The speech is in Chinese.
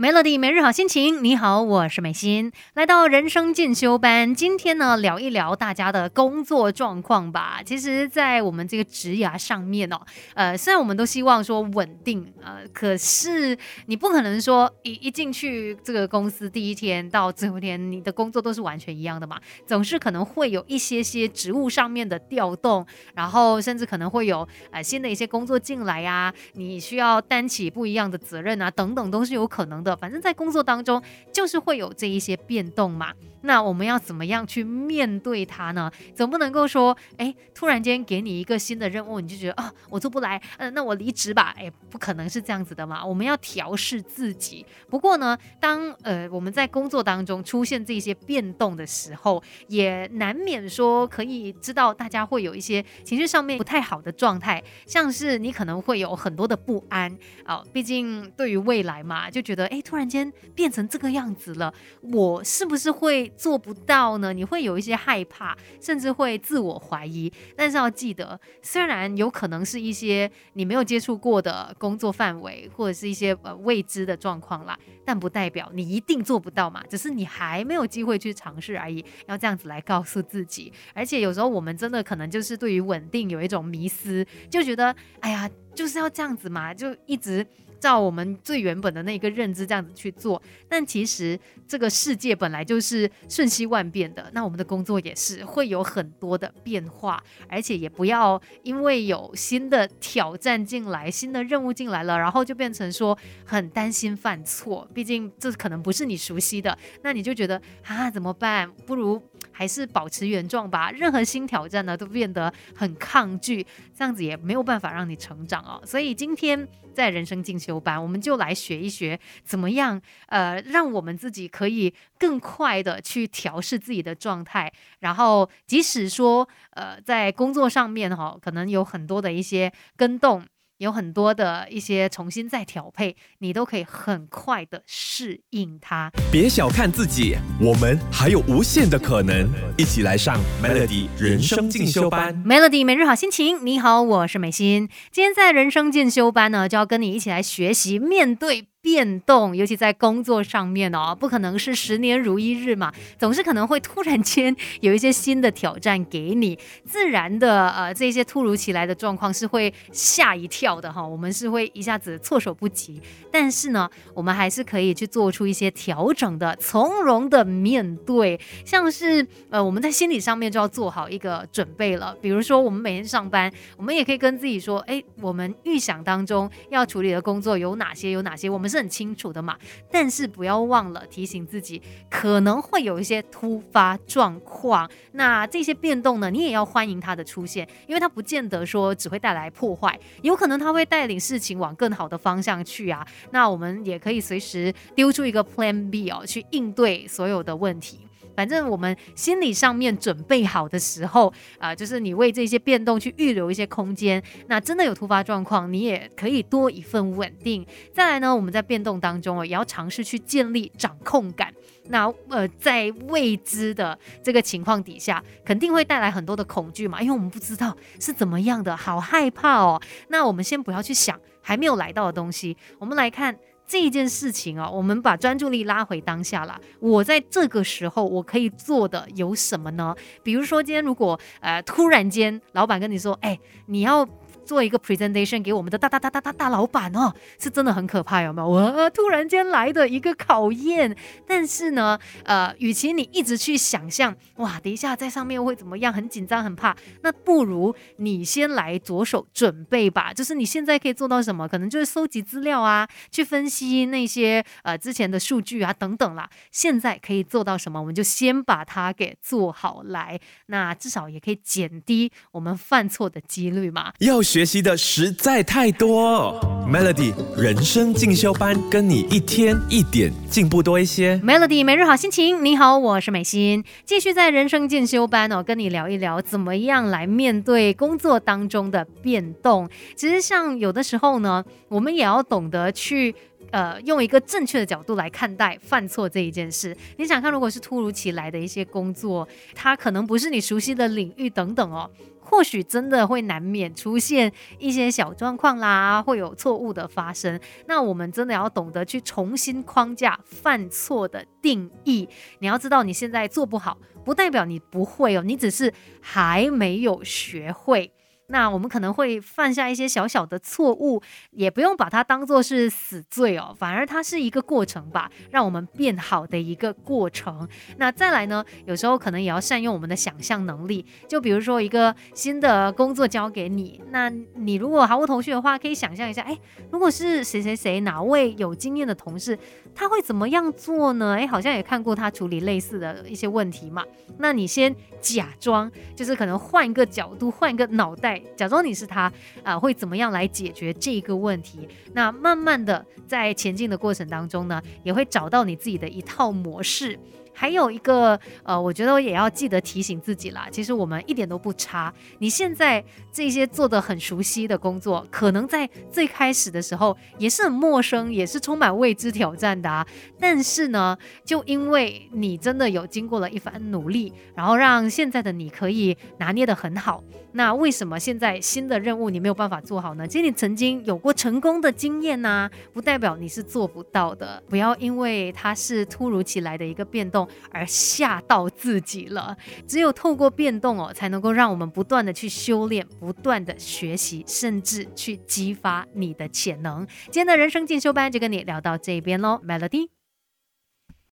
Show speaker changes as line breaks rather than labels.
Melody 每日好心情，你好，我是美心，来到人生进修班，今天呢聊一聊大家的工作状况吧。其实，在我们这个职涯上面哦，呃，虽然我们都希望说稳定，呃，可是你不可能说一一进去这个公司第一天到最后一天，你的工作都是完全一样的嘛，总是可能会有一些些职务上面的调动，然后甚至可能会有呃新的一些工作进来呀，你需要担起不一样的责任啊，等等，都是有可能的。反正，在工作当中，就是会有这一些变动嘛。那我们要怎么样去面对它呢？总不能够说，哎，突然间给你一个新的任务，你就觉得啊，我做不来，嗯，那我离职吧。哎，不可能是这样子的嘛。我们要调试自己。不过呢，当呃我们在工作当中出现这些变动的时候，也难免说可以知道大家会有一些情绪上面不太好的状态，像是你可能会有很多的不安啊。毕竟对于未来嘛，就觉得哎，突然间变成这个样子了，我是不是会？做不到呢，你会有一些害怕，甚至会自我怀疑。但是要记得，虽然有可能是一些你没有接触过的工作范围，或者是一些呃未知的状况啦，但不代表你一定做不到嘛，只是你还没有机会去尝试而已。要这样子来告诉自己。而且有时候我们真的可能就是对于稳定有一种迷思，就觉得哎呀，就是要这样子嘛，就一直。照我们最原本的那个认知这样子去做，但其实这个世界本来就是瞬息万变的，那我们的工作也是会有很多的变化，而且也不要因为有新的挑战进来、新的任务进来了，然后就变成说很担心犯错，毕竟这可能不是你熟悉的，那你就觉得啊怎么办？不如还是保持原状吧。任何新挑战呢都变得很抗拒，这样子也没有办法让你成长哦。所以今天在人生进修。班，我们就来学一学怎么样，呃，让我们自己可以更快的去调试自己的状态，然后即使说，呃，在工作上面哈，可能有很多的一些跟动。有很多的一些重新再调配，你都可以很快的适应它。
别小看自己，我们还有无限的可能。一起来上 Melody 人生进修班。
Melody 每日好心情，你好，我是美心。今天在人生进修班呢，就要跟你一起来学习面对。变动，尤其在工作上面哦，不可能是十年如一日嘛，总是可能会突然间有一些新的挑战给你，自然的呃，这些突如其来的状况是会吓一跳的哈，我们是会一下子措手不及，但是呢，我们还是可以去做出一些调整的，从容的面对，像是呃，我们在心理上面就要做好一个准备了，比如说我们每天上班，我们也可以跟自己说，哎，我们预想当中要处理的工作有哪些，有哪些，我们。是很清楚的嘛，但是不要忘了提醒自己，可能会有一些突发状况。那这些变动呢，你也要欢迎它的出现，因为它不见得说只会带来破坏，有可能它会带领事情往更好的方向去啊。那我们也可以随时丢出一个 Plan B 哦，去应对所有的问题。反正我们心理上面准备好的时候，啊，就是你为这些变动去预留一些空间。那真的有突发状况，你也可以多一份稳定。再来呢，我们在变动当中哦，也要尝试去建立掌控感。那呃，在未知的这个情况底下，肯定会带来很多的恐惧嘛，因为我们不知道是怎么样的，好害怕哦。那我们先不要去想还没有来到的东西，我们来看。这件事情啊，我们把专注力拉回当下了。我在这个时候，我可以做的有什么呢？比如说，今天如果呃突然间老板跟你说，哎，你要。做一个 presentation 给我们的大大大大大大老板哦，是真的很可怕，有没有？我突然间来的一个考验，但是呢，呃，与其你一直去想象，哇，等一下在上面会怎么样，很紧张很怕，那不如你先来着手准备吧。就是你现在可以做到什么？可能就是收集资料啊，去分析那些呃之前的数据啊等等啦。现在可以做到什么，我们就先把它给做好来，那至少也可以减低我们犯错的几率嘛。
要学。学习的实在太多，Melody 人生进修班，跟你一天一点进步多一些。
Melody 每日好心情，你好，我是美心，继续在人生进修班哦，跟你聊一聊怎么样来面对工作当中的变动。其实像有的时候呢，我们也要懂得去。呃，用一个正确的角度来看待犯错这一件事。你想看，如果是突如其来的一些工作，它可能不是你熟悉的领域等等哦，或许真的会难免出现一些小状况啦，会有错误的发生。那我们真的要懂得去重新框架犯错的定义。你要知道，你现在做不好，不代表你不会哦，你只是还没有学会。那我们可能会犯下一些小小的错误，也不用把它当做是死罪哦，反而它是一个过程吧，让我们变好的一个过程。那再来呢，有时候可能也要善用我们的想象能力，就比如说一个新的工作交给你，那你如果毫无头绪的话，可以想象一下，哎，如果是谁谁谁哪位有经验的同事，他会怎么样做呢？哎，好像也看过他处理类似的一些问题嘛。那你先假装，就是可能换一个角度，换一个脑袋。假装你是他啊，会怎么样来解决这个问题？那慢慢的在前进的过程当中呢，也会找到你自己的一套模式。还有一个呃，我觉得也要记得提醒自己啦。其实我们一点都不差。你现在这些做的很熟悉的工作，可能在最开始的时候也是很陌生，也是充满未知挑战的啊。但是呢，就因为你真的有经过了一番努力，然后让现在的你可以拿捏的很好。那为什么现在新的任务你没有办法做好呢？其实你曾经有过成功的经验呐，不代表你是做不到的。不要因为它是突如其来的一个变动而吓到自己了。只有透过变动哦，才能够让我们不断的去修炼，不断的学习，甚至去激发你的潜能。今天的人生进修班就跟你聊到这边喽，Melody。